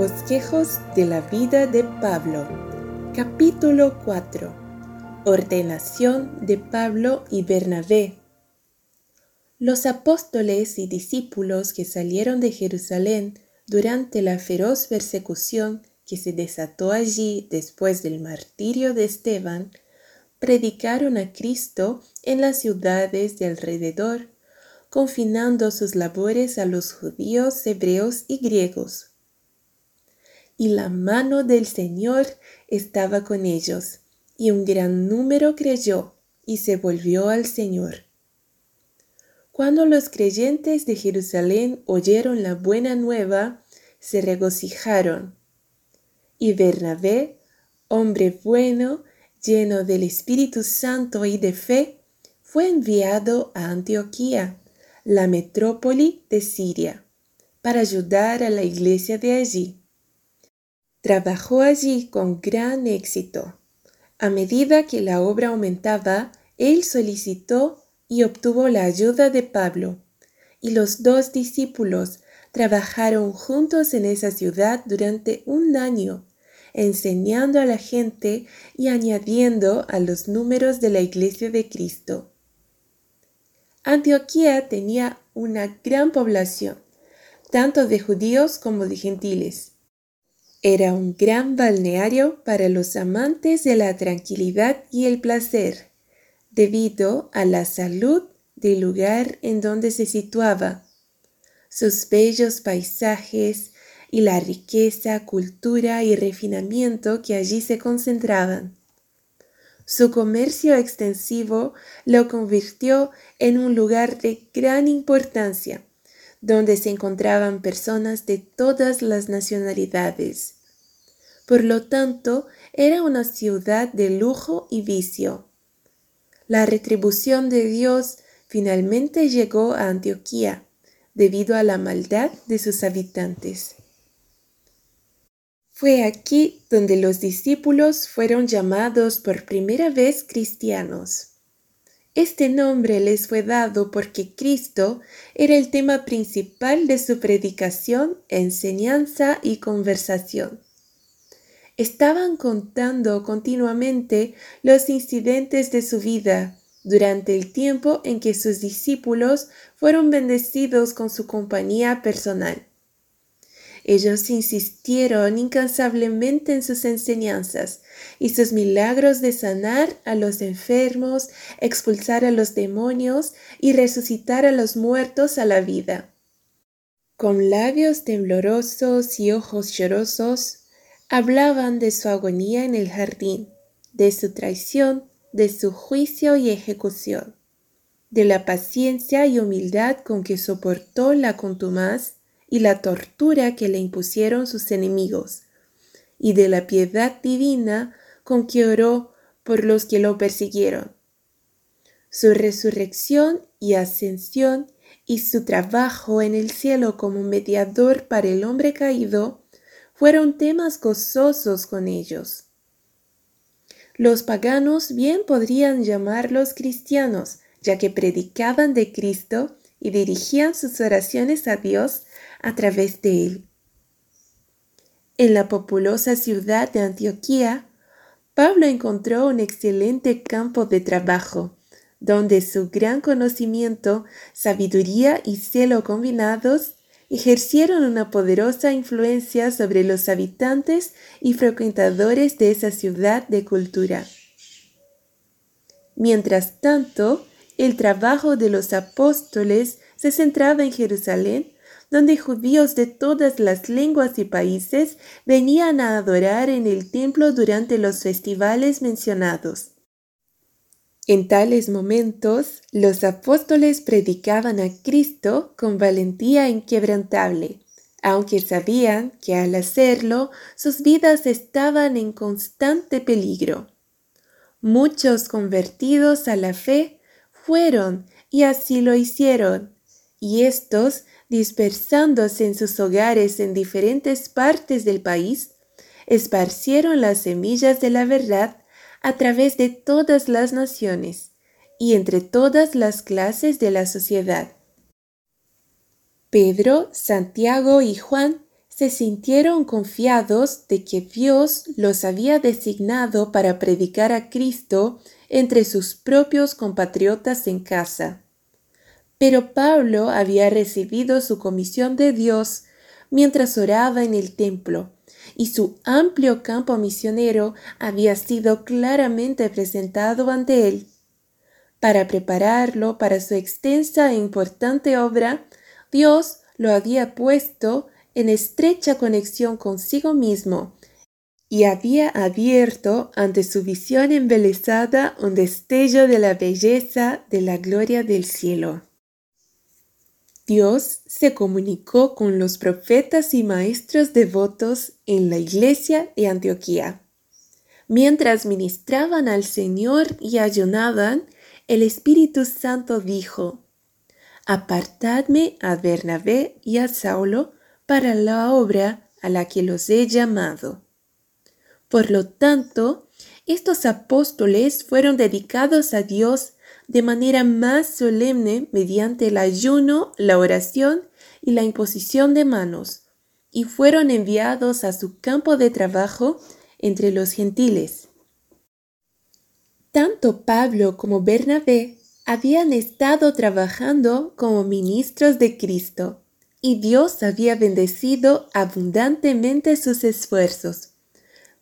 Bosquejos de la vida de Pablo. Capítulo 4. Ordenación de Pablo y Bernabé. Los apóstoles y discípulos que salieron de Jerusalén durante la feroz persecución que se desató allí después del martirio de Esteban, predicaron a Cristo en las ciudades de alrededor, confinando sus labores a los judíos, hebreos y griegos y la mano del Señor estaba con ellos, y un gran número creyó y se volvió al Señor. Cuando los creyentes de Jerusalén oyeron la buena nueva, se regocijaron. Y Bernabé, hombre bueno, lleno del Espíritu Santo y de fe, fue enviado a Antioquía, la metrópoli de Siria, para ayudar a la iglesia de allí. Trabajó allí con gran éxito. A medida que la obra aumentaba, él solicitó y obtuvo la ayuda de Pablo, y los dos discípulos trabajaron juntos en esa ciudad durante un año, enseñando a la gente y añadiendo a los números de la iglesia de Cristo. Antioquía tenía una gran población, tanto de judíos como de gentiles. Era un gran balneario para los amantes de la tranquilidad y el placer, debido a la salud del lugar en donde se situaba, sus bellos paisajes y la riqueza, cultura y refinamiento que allí se concentraban. Su comercio extensivo lo convirtió en un lugar de gran importancia donde se encontraban personas de todas las nacionalidades. Por lo tanto, era una ciudad de lujo y vicio. La retribución de Dios finalmente llegó a Antioquía debido a la maldad de sus habitantes. Fue aquí donde los discípulos fueron llamados por primera vez cristianos. Este nombre les fue dado porque Cristo era el tema principal de su predicación, enseñanza y conversación. Estaban contando continuamente los incidentes de su vida durante el tiempo en que sus discípulos fueron bendecidos con su compañía personal. Ellos insistieron incansablemente en sus enseñanzas y sus milagros de sanar a los enfermos, expulsar a los demonios y resucitar a los muertos a la vida. Con labios temblorosos y ojos llorosos, hablaban de su agonía en el jardín, de su traición, de su juicio y ejecución, de la paciencia y humildad con que soportó la contumaz y la tortura que le impusieron sus enemigos, y de la piedad divina con que oró por los que lo persiguieron. Su resurrección y ascensión y su trabajo en el cielo como mediador para el hombre caído fueron temas gozosos con ellos. Los paganos bien podrían llamarlos cristianos, ya que predicaban de Cristo y dirigían sus oraciones a Dios a través de él. En la populosa ciudad de Antioquía, Pablo encontró un excelente campo de trabajo, donde su gran conocimiento, sabiduría y celo combinados ejercieron una poderosa influencia sobre los habitantes y frecuentadores de esa ciudad de cultura. Mientras tanto, el trabajo de los apóstoles se centraba en Jerusalén, donde judíos de todas las lenguas y países venían a adorar en el templo durante los festivales mencionados. En tales momentos, los apóstoles predicaban a Cristo con valentía inquebrantable, aunque sabían que al hacerlo sus vidas estaban en constante peligro. Muchos convertidos a la fe fueron y así lo hicieron, y estos, dispersándose en sus hogares en diferentes partes del país, esparcieron las semillas de la verdad a través de todas las naciones y entre todas las clases de la sociedad. Pedro, Santiago y Juan se sintieron confiados de que Dios los había designado para predicar a Cristo entre sus propios compatriotas en casa. Pero Pablo había recibido su comisión de Dios mientras oraba en el templo, y su amplio campo misionero había sido claramente presentado ante él. Para prepararlo para su extensa e importante obra, Dios lo había puesto en estrecha conexión consigo mismo y había abierto ante su visión embelesada un destello de la belleza de la gloria del cielo. Dios se comunicó con los profetas y maestros devotos en la iglesia de Antioquía. Mientras ministraban al Señor y ayunaban, el Espíritu Santo dijo, Apartadme a Bernabé y a Saulo para la obra a la que los he llamado. Por lo tanto, estos apóstoles fueron dedicados a Dios de manera más solemne mediante el ayuno, la oración y la imposición de manos, y fueron enviados a su campo de trabajo entre los gentiles. Tanto Pablo como Bernabé habían estado trabajando como ministros de Cristo, y Dios había bendecido abundantemente sus esfuerzos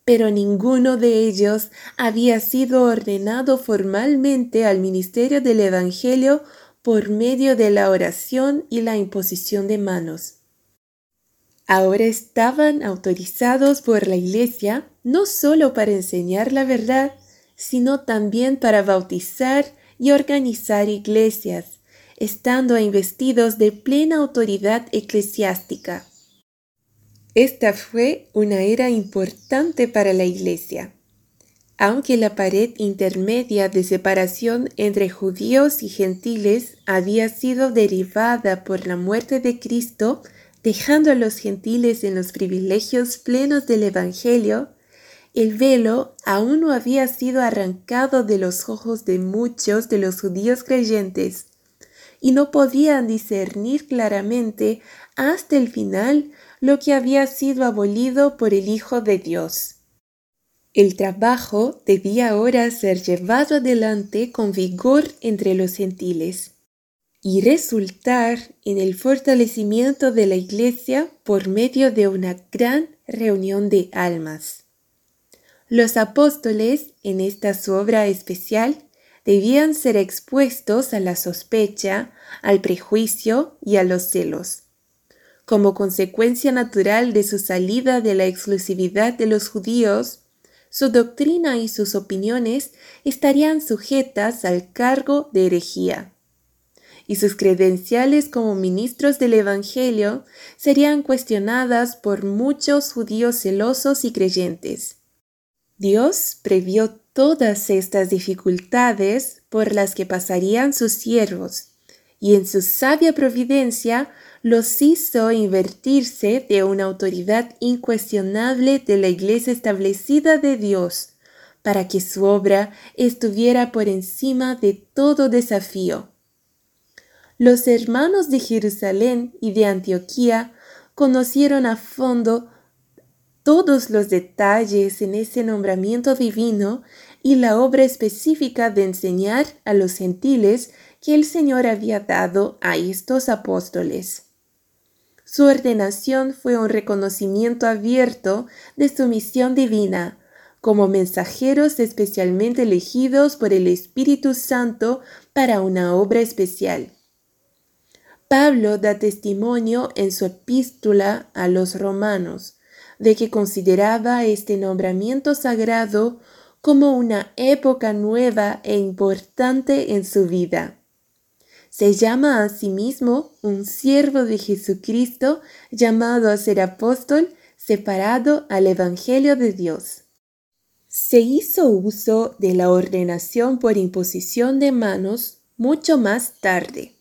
pero ninguno de ellos había sido ordenado formalmente al ministerio del Evangelio por medio de la oración y la imposición de manos. Ahora estaban autorizados por la Iglesia no solo para enseñar la verdad, sino también para bautizar y organizar iglesias, estando investidos de plena autoridad eclesiástica. Esta fue una era importante para la Iglesia. Aunque la pared intermedia de separación entre judíos y gentiles había sido derivada por la muerte de Cristo, dejando a los gentiles en los privilegios plenos del Evangelio, el velo aún no había sido arrancado de los ojos de muchos de los judíos creyentes, y no podían discernir claramente hasta el final lo que había sido abolido por el Hijo de Dios. El trabajo debía ahora ser llevado adelante con vigor entre los gentiles y resultar en el fortalecimiento de la Iglesia por medio de una gran reunión de almas. Los apóstoles, en esta su obra especial, debían ser expuestos a la sospecha, al prejuicio y a los celos como consecuencia natural de su salida de la exclusividad de los judíos, su doctrina y sus opiniones estarían sujetas al cargo de herejía, y sus credenciales como ministros del Evangelio serían cuestionadas por muchos judíos celosos y creyentes. Dios previó todas estas dificultades por las que pasarían sus siervos, y en su sabia providencia los hizo invertirse de una autoridad incuestionable de la iglesia establecida de Dios, para que su obra estuviera por encima de todo desafío. Los hermanos de Jerusalén y de Antioquía conocieron a fondo todos los detalles en ese nombramiento divino y la obra específica de enseñar a los gentiles que el Señor había dado a estos apóstoles. Su ordenación fue un reconocimiento abierto de su misión divina, como mensajeros especialmente elegidos por el Espíritu Santo para una obra especial. Pablo da testimonio en su epístola a los romanos de que consideraba este nombramiento sagrado como una época nueva e importante en su vida. Se llama a sí mismo un siervo de Jesucristo llamado a ser apóstol separado al Evangelio de Dios. Se hizo uso de la ordenación por imposición de manos mucho más tarde.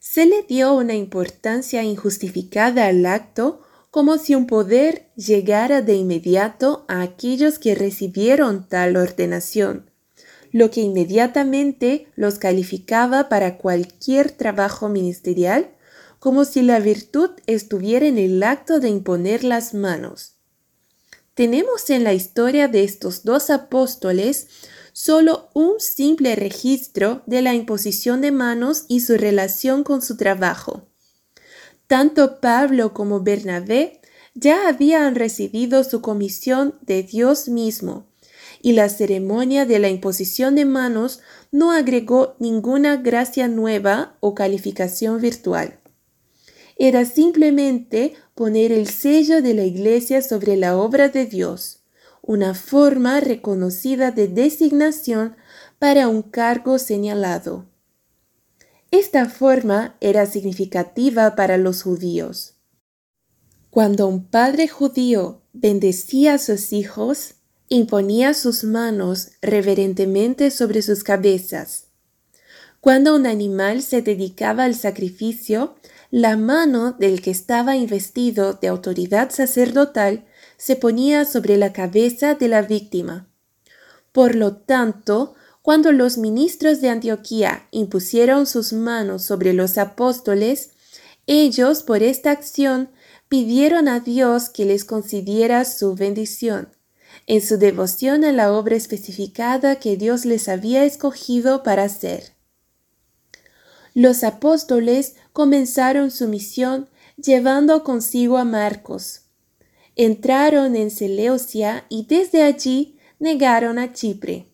Se le dio una importancia injustificada al acto como si un poder llegara de inmediato a aquellos que recibieron tal ordenación, lo que inmediatamente los calificaba para cualquier trabajo ministerial como si la virtud estuviera en el acto de imponer las manos. Tenemos en la historia de estos dos apóstoles solo un simple registro de la imposición de manos y su relación con su trabajo. Tanto Pablo como Bernabé ya habían recibido su comisión de Dios mismo, y la ceremonia de la imposición de manos no agregó ninguna gracia nueva o calificación virtual. Era simplemente poner el sello de la Iglesia sobre la obra de Dios, una forma reconocida de designación para un cargo señalado. Esta forma era significativa para los judíos. Cuando un padre judío bendecía a sus hijos, imponía sus manos reverentemente sobre sus cabezas. Cuando un animal se dedicaba al sacrificio, la mano del que estaba investido de autoridad sacerdotal se ponía sobre la cabeza de la víctima. Por lo tanto, cuando los ministros de Antioquía impusieron sus manos sobre los apóstoles, ellos por esta acción pidieron a Dios que les concediera su bendición, en su devoción a la obra especificada que Dios les había escogido para hacer. Los apóstoles comenzaron su misión llevando consigo a Marcos. Entraron en Seleucia y desde allí negaron a Chipre.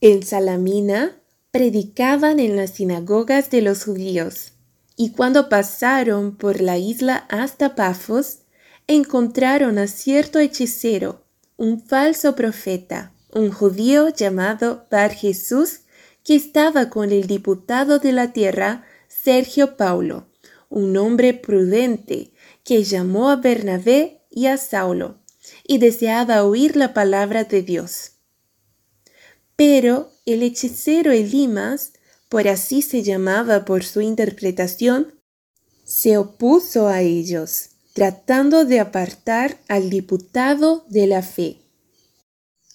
En Salamina predicaban en las sinagogas de los judíos, y cuando pasaron por la isla hasta Pafos, encontraron a cierto hechicero, un falso profeta, un judío llamado Bar Jesús, que estaba con el diputado de la tierra, Sergio Paulo, un hombre prudente, que llamó a Bernabé y a Saulo, y deseaba oír la palabra de Dios. Pero el hechicero Elimas, por así se llamaba por su interpretación, se opuso a ellos, tratando de apartar al diputado de la fe.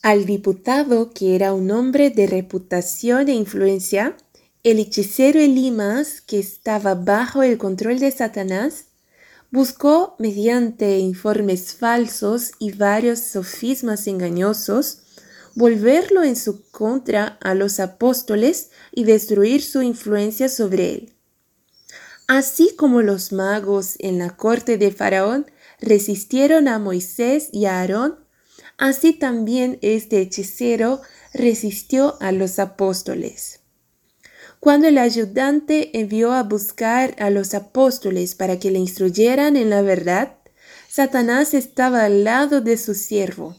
Al diputado, que era un hombre de reputación e influencia, el hechicero Elimas, que estaba bajo el control de Satanás, buscó, mediante informes falsos y varios sofismas engañosos, volverlo en su contra a los apóstoles y destruir su influencia sobre él. Así como los magos en la corte de Faraón resistieron a Moisés y a Aarón, Así también este hechicero resistió a los apóstoles. Cuando el ayudante envió a buscar a los apóstoles para que le instruyeran en la verdad, Satanás estaba al lado de su siervo,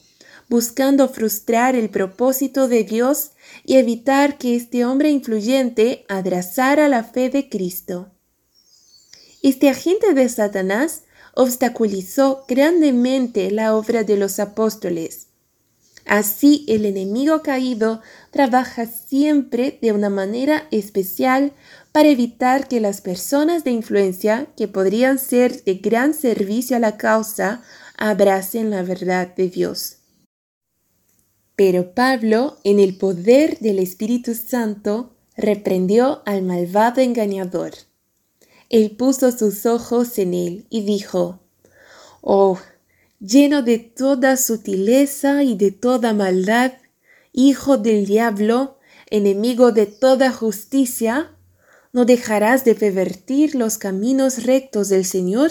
buscando frustrar el propósito de Dios y evitar que este hombre influyente abrazara la fe de Cristo. Este agente de Satanás obstaculizó grandemente la obra de los apóstoles. Así el enemigo caído trabaja siempre de una manera especial para evitar que las personas de influencia que podrían ser de gran servicio a la causa abracen la verdad de Dios. Pero Pablo, en el poder del Espíritu Santo, reprendió al malvado engañador. Él puso sus ojos en él y dijo, Oh, lleno de toda sutileza y de toda maldad, hijo del diablo, enemigo de toda justicia, ¿no dejarás de pervertir los caminos rectos del Señor?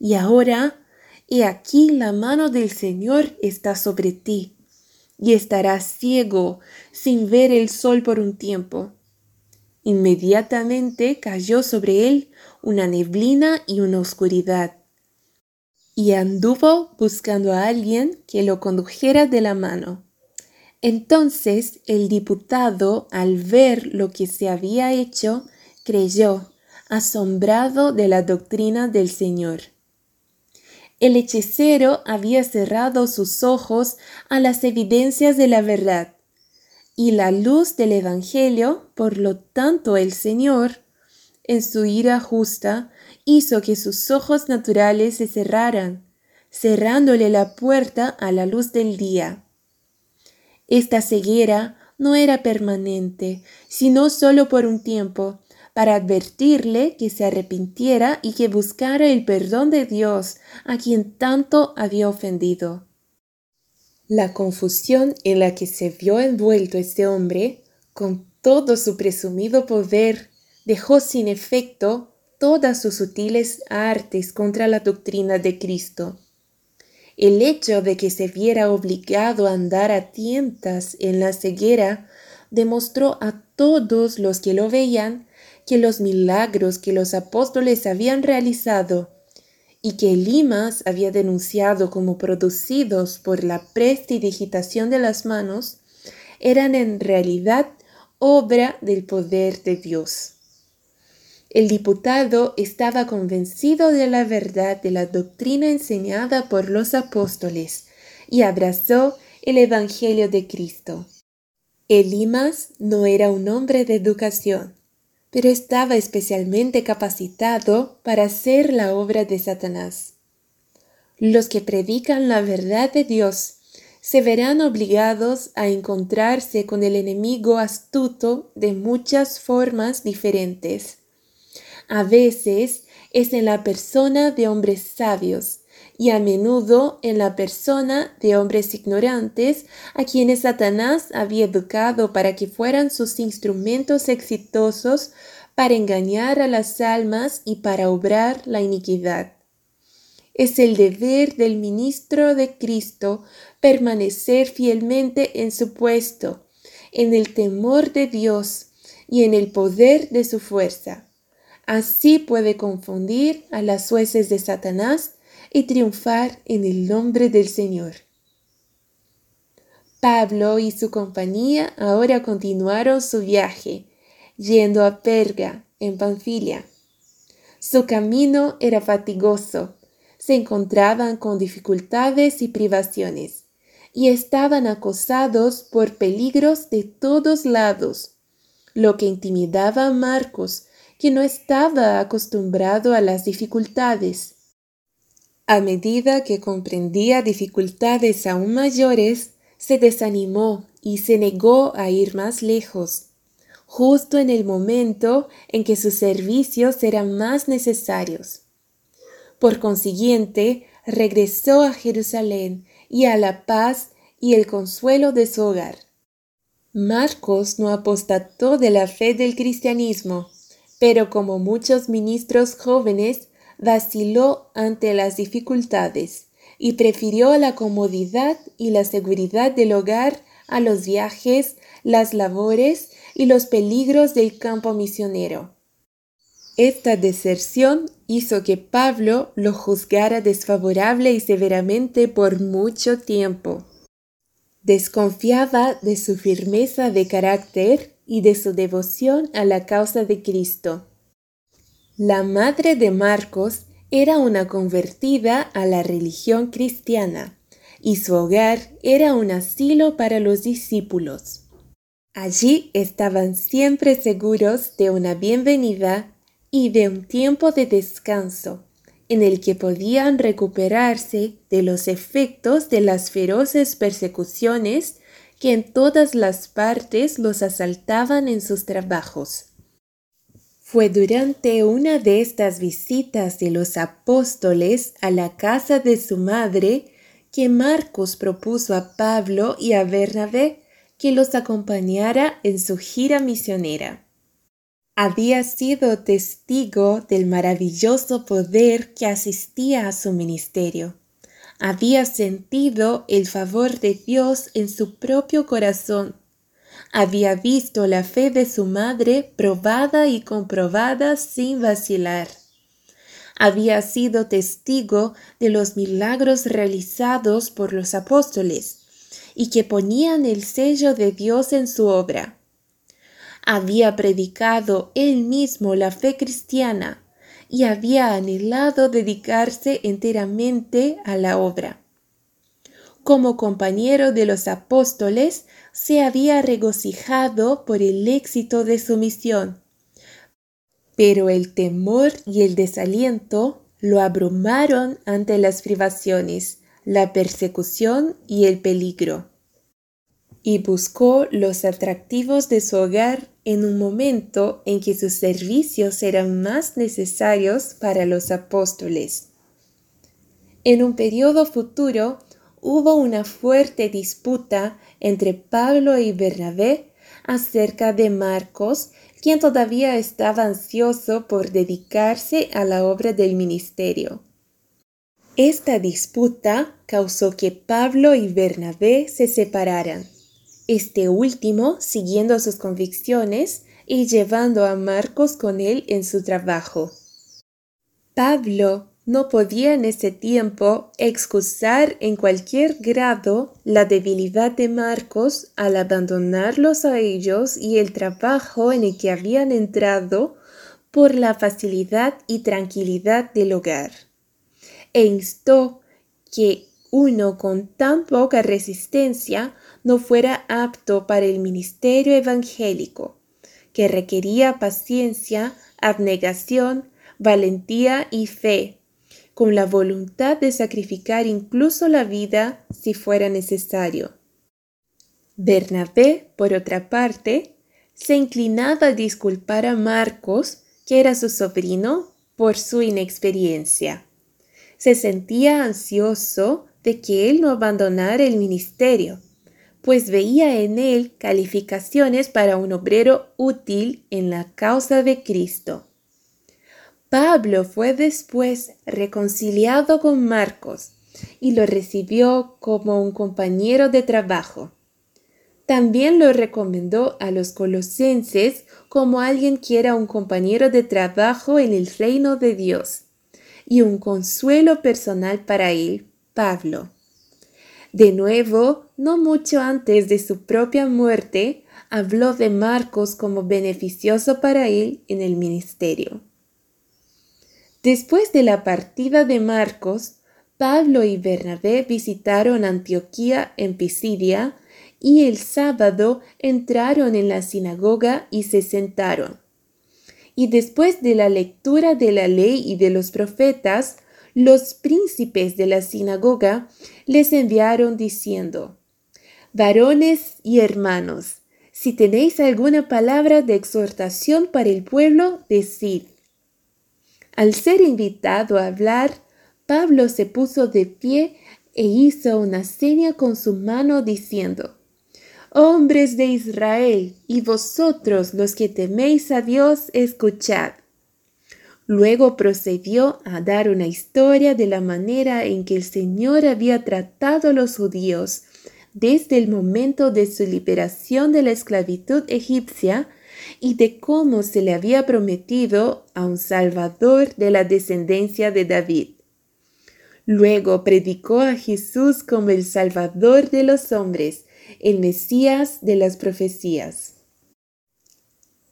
Y ahora, he aquí la mano del Señor está sobre ti, y estarás ciego sin ver el sol por un tiempo. Inmediatamente cayó sobre él una neblina y una oscuridad, y anduvo buscando a alguien que lo condujera de la mano. Entonces el diputado, al ver lo que se había hecho, creyó, asombrado de la doctrina del Señor. El hechicero había cerrado sus ojos a las evidencias de la verdad y la luz del Evangelio, por lo tanto el Señor, en su ira justa, hizo que sus ojos naturales se cerraran, cerrándole la puerta a la luz del día. Esta ceguera no era permanente, sino solo por un tiempo, para advertirle que se arrepintiera y que buscara el perdón de Dios a quien tanto había ofendido. La confusión en la que se vio envuelto este hombre, con todo su presumido poder, dejó sin efecto todas sus sutiles artes contra la doctrina de Cristo. El hecho de que se viera obligado a andar a tientas en la ceguera demostró a todos los que lo veían que los milagros que los apóstoles habían realizado y que Limas había denunciado como producidos por la prestidigitación de las manos eran en realidad obra del poder de Dios. El diputado estaba convencido de la verdad de la doctrina enseñada por los apóstoles y abrazó el Evangelio de Cristo. Elimas no era un hombre de educación, pero estaba especialmente capacitado para hacer la obra de Satanás. Los que predican la verdad de Dios se verán obligados a encontrarse con el enemigo astuto de muchas formas diferentes. A veces es en la persona de hombres sabios, y a menudo en la persona de hombres ignorantes a quienes Satanás había educado para que fueran sus instrumentos exitosos para engañar a las almas y para obrar la iniquidad. Es el deber del ministro de Cristo permanecer fielmente en su puesto, en el temor de Dios y en el poder de su fuerza. Así puede confundir a las jueces de Satanás y triunfar en el nombre del Señor. Pablo y su compañía ahora continuaron su viaje, yendo a Perga, en Panfilia. Su camino era fatigoso, se encontraban con dificultades y privaciones, y estaban acosados por peligros de todos lados, lo que intimidaba a Marcos, que no estaba acostumbrado a las dificultades. A medida que comprendía dificultades aún mayores, se desanimó y se negó a ir más lejos, justo en el momento en que sus servicios eran más necesarios. Por consiguiente, regresó a Jerusalén y a la paz y el consuelo de su hogar. Marcos no apostató de la fe del cristianismo, pero como muchos ministros jóvenes vaciló ante las dificultades y prefirió la comodidad y la seguridad del hogar a los viajes, las labores y los peligros del campo misionero. Esta deserción hizo que Pablo lo juzgara desfavorable y severamente por mucho tiempo. Desconfiaba de su firmeza de carácter y de su devoción a la causa de Cristo. La madre de Marcos era una convertida a la religión cristiana y su hogar era un asilo para los discípulos. Allí estaban siempre seguros de una bienvenida y de un tiempo de descanso en el que podían recuperarse de los efectos de las feroces persecuciones que en todas las partes los asaltaban en sus trabajos. Fue durante una de estas visitas de los apóstoles a la casa de su madre que Marcos propuso a Pablo y a Bernabé que los acompañara en su gira misionera. Había sido testigo del maravilloso poder que asistía a su ministerio. Había sentido el favor de Dios en su propio corazón había visto la fe de su madre probada y comprobada sin vacilar. Había sido testigo de los milagros realizados por los apóstoles y que ponían el sello de Dios en su obra. Había predicado él mismo la fe cristiana y había anhelado dedicarse enteramente a la obra. Como compañero de los apóstoles, se había regocijado por el éxito de su misión. Pero el temor y el desaliento lo abrumaron ante las privaciones, la persecución y el peligro. y buscó los atractivos de su hogar en un momento en que sus servicios eran más necesarios para los apóstoles. En un periodo futuro hubo una fuerte disputa entre Pablo y Bernabé acerca de Marcos, quien todavía estaba ansioso por dedicarse a la obra del ministerio. Esta disputa causó que Pablo y Bernabé se separaran este último siguiendo sus convicciones y llevando a Marcos con él en su trabajo. Pablo no podía en ese tiempo excusar en cualquier grado la debilidad de Marcos al abandonarlos a ellos y el trabajo en el que habían entrado por la facilidad y tranquilidad del hogar. E instó que uno con tan poca resistencia no fuera apto para el ministerio evangélico, que requería paciencia, abnegación, valentía y fe, con la voluntad de sacrificar incluso la vida si fuera necesario. Bernabé, por otra parte, se inclinaba a disculpar a Marcos, que era su sobrino, por su inexperiencia. Se sentía ansioso de que él no abandonara el ministerio, pues veía en él calificaciones para un obrero útil en la causa de Cristo. Pablo fue después reconciliado con Marcos y lo recibió como un compañero de trabajo. También lo recomendó a los colosenses como alguien que era un compañero de trabajo en el reino de Dios y un consuelo personal para él Pablo. De nuevo, no mucho antes de su propia muerte, habló de Marcos como beneficioso para él en el ministerio. Después de la partida de Marcos, Pablo y Bernabé visitaron Antioquía en Pisidia y el sábado entraron en la sinagoga y se sentaron. Y después de la lectura de la ley y de los profetas, los príncipes de la sinagoga les enviaron diciendo, Varones y hermanos, si tenéis alguna palabra de exhortación para el pueblo, decid. Al ser invitado a hablar, Pablo se puso de pie e hizo una seña con su mano diciendo, Hombres de Israel, y vosotros los que teméis a Dios, escuchad. Luego procedió a dar una historia de la manera en que el Señor había tratado a los judíos desde el momento de su liberación de la esclavitud egipcia y de cómo se le había prometido a un Salvador de la descendencia de David. Luego predicó a Jesús como el Salvador de los hombres, el Mesías de las profecías.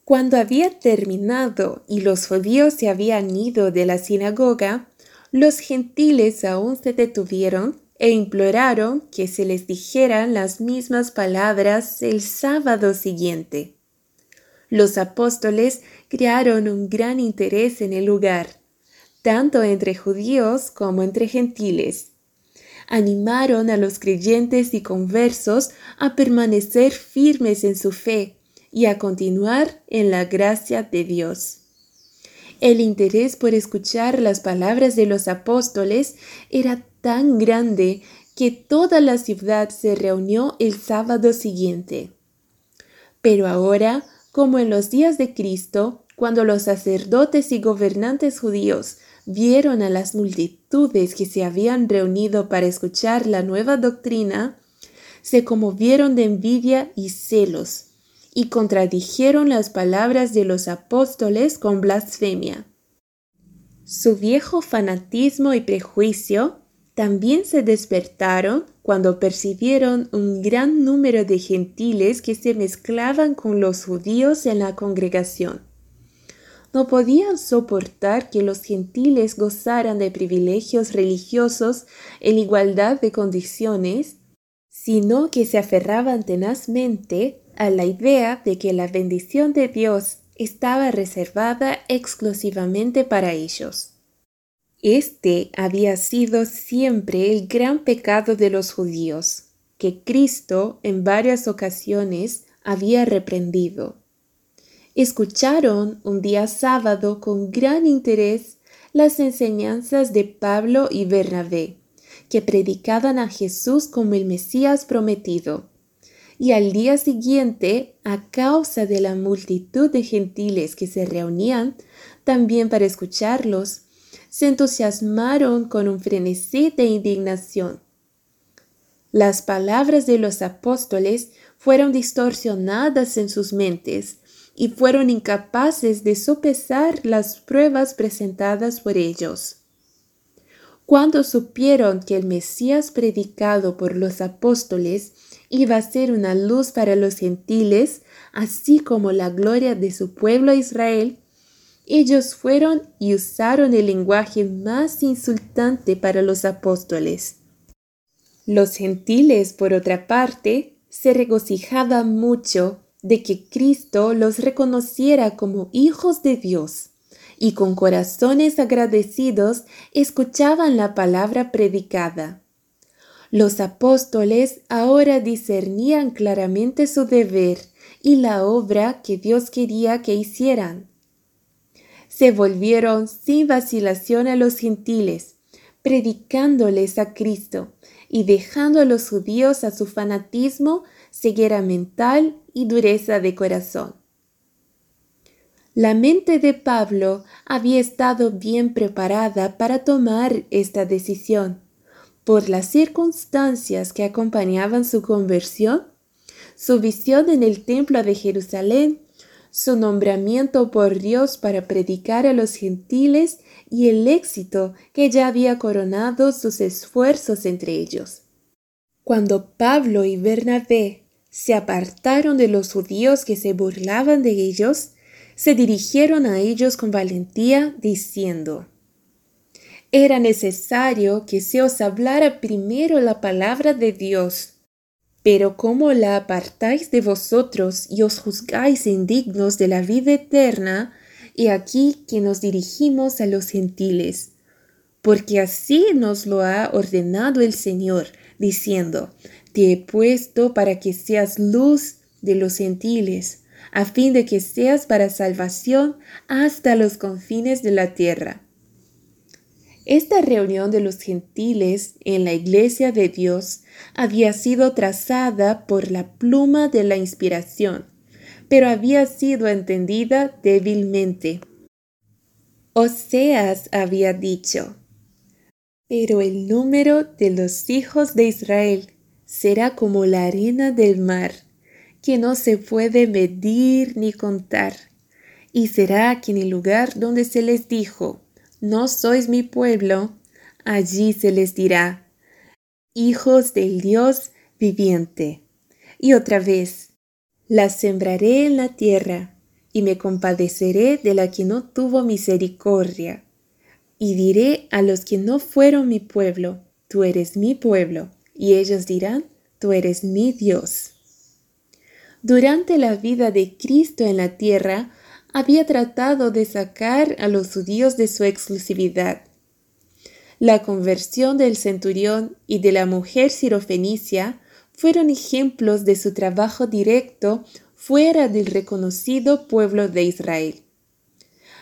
Cuando había terminado y los judíos se habían ido de la sinagoga, los gentiles aún se detuvieron e imploraron que se les dijeran las mismas palabras el sábado siguiente. Los apóstoles crearon un gran interés en el lugar, tanto entre judíos como entre gentiles. Animaron a los creyentes y conversos a permanecer firmes en su fe y a continuar en la gracia de Dios. El interés por escuchar las palabras de los apóstoles era tan grande que toda la ciudad se reunió el sábado siguiente. Pero ahora, como en los días de Cristo, cuando los sacerdotes y gobernantes judíos vieron a las multitudes que se habían reunido para escuchar la nueva doctrina, se conmovieron de envidia y celos y contradijeron las palabras de los apóstoles con blasfemia. Su viejo fanatismo y prejuicio también se despertaron cuando percibieron un gran número de gentiles que se mezclaban con los judíos en la congregación. No podían soportar que los gentiles gozaran de privilegios religiosos en igualdad de condiciones, sino que se aferraban tenazmente a la idea de que la bendición de Dios estaba reservada exclusivamente para ellos. Este había sido siempre el gran pecado de los judíos, que Cristo en varias ocasiones había reprendido. Escucharon un día sábado con gran interés las enseñanzas de Pablo y Bernabé, que predicaban a Jesús como el Mesías prometido. Y al día siguiente, a causa de la multitud de gentiles que se reunían también para escucharlos, se entusiasmaron con un frenesí de indignación. Las palabras de los apóstoles fueron distorsionadas en sus mentes y fueron incapaces de sopesar las pruebas presentadas por ellos. Cuando supieron que el Mesías predicado por los apóstoles iba a ser una luz para los gentiles, así como la gloria de su pueblo Israel, ellos fueron y usaron el lenguaje más insultante para los apóstoles. Los gentiles, por otra parte, se regocijaban mucho de que Cristo los reconociera como hijos de Dios, y con corazones agradecidos escuchaban la palabra predicada. Los apóstoles ahora discernían claramente su deber y la obra que Dios quería que hicieran se volvieron sin vacilación a los gentiles, predicándoles a Cristo y dejando a los judíos a su fanatismo, ceguera mental y dureza de corazón. La mente de Pablo había estado bien preparada para tomar esta decisión. Por las circunstancias que acompañaban su conversión, su visión en el templo de Jerusalén su nombramiento por Dios para predicar a los gentiles y el éxito que ya había coronado sus esfuerzos entre ellos. Cuando Pablo y Bernabé se apartaron de los judíos que se burlaban de ellos, se dirigieron a ellos con valentía, diciendo, Era necesario que se os hablara primero la palabra de Dios pero como la apartáis de vosotros y os juzgáis indignos de la vida eterna, y aquí que nos dirigimos a los gentiles. Porque así nos lo ha ordenado el Señor, diciendo, Te he puesto para que seas luz de los gentiles, a fin de que seas para salvación hasta los confines de la tierra. Esta reunión de los gentiles en la iglesia de Dios había sido trazada por la pluma de la inspiración, pero había sido entendida débilmente. Oseas había dicho, pero el número de los hijos de Israel será como la arena del mar, que no se puede medir ni contar, y será que en el lugar donde se les dijo, no sois mi pueblo, allí se les dirá, hijos del Dios viviente. Y otra vez, las sembraré en la tierra, y me compadeceré de la que no tuvo misericordia. Y diré a los que no fueron mi pueblo, tú eres mi pueblo, y ellos dirán, tú eres mi Dios. Durante la vida de Cristo en la tierra, había tratado de sacar a los judíos de su exclusividad. La conversión del centurión y de la mujer sirofenicia fueron ejemplos de su trabajo directo fuera del reconocido pueblo de Israel.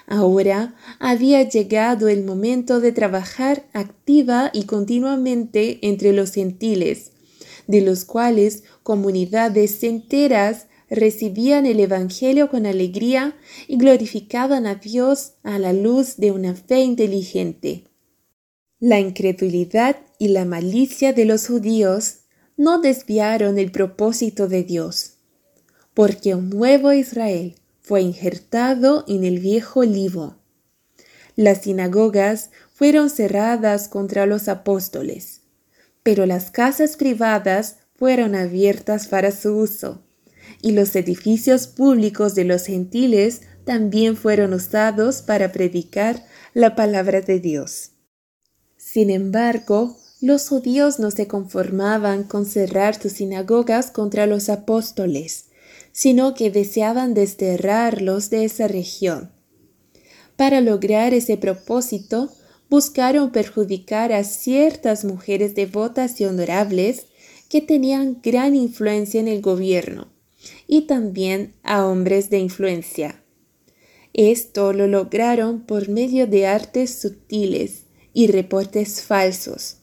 Ahora había llegado el momento de trabajar activa y continuamente entre los gentiles, de los cuales comunidades enteras recibían el Evangelio con alegría y glorificaban a Dios a la luz de una fe inteligente. La incredulidad y la malicia de los judíos no desviaron el propósito de Dios, porque un nuevo Israel fue injertado en el viejo olivo. Las sinagogas fueron cerradas contra los apóstoles, pero las casas privadas fueron abiertas para su uso y los edificios públicos de los gentiles también fueron usados para predicar la palabra de Dios. Sin embargo, los judíos no se conformaban con cerrar sus sinagogas contra los apóstoles, sino que deseaban desterrarlos de esa región. Para lograr ese propósito, buscaron perjudicar a ciertas mujeres devotas y honorables que tenían gran influencia en el gobierno, y también a hombres de influencia. Esto lo lograron por medio de artes sutiles y reportes falsos.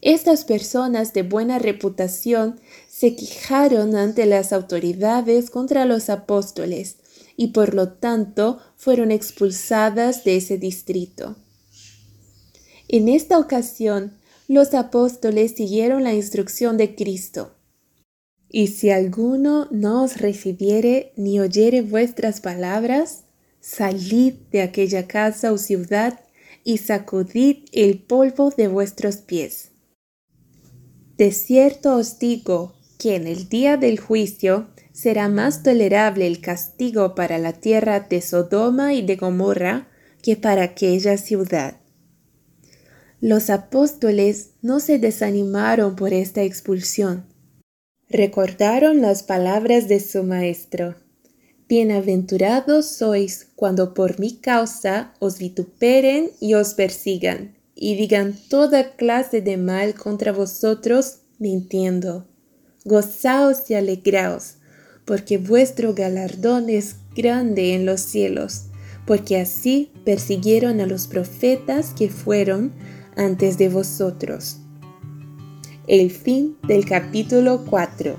Estas personas de buena reputación se quejaron ante las autoridades contra los apóstoles y por lo tanto fueron expulsadas de ese distrito. En esta ocasión, los apóstoles siguieron la instrucción de Cristo. Y si alguno no os recibiere ni oyere vuestras palabras, salid de aquella casa o ciudad y sacudid el polvo de vuestros pies. De cierto os digo que en el día del juicio será más tolerable el castigo para la tierra de Sodoma y de Gomorra que para aquella ciudad. Los apóstoles no se desanimaron por esta expulsión. Recordaron las palabras de su Maestro. Bienaventurados sois cuando por mi causa os vituperen y os persigan, y digan toda clase de mal contra vosotros, mintiendo. Gozaos y alegraos, porque vuestro galardón es grande en los cielos, porque así persiguieron a los profetas que fueron antes de vosotros. El fin del capítulo 4.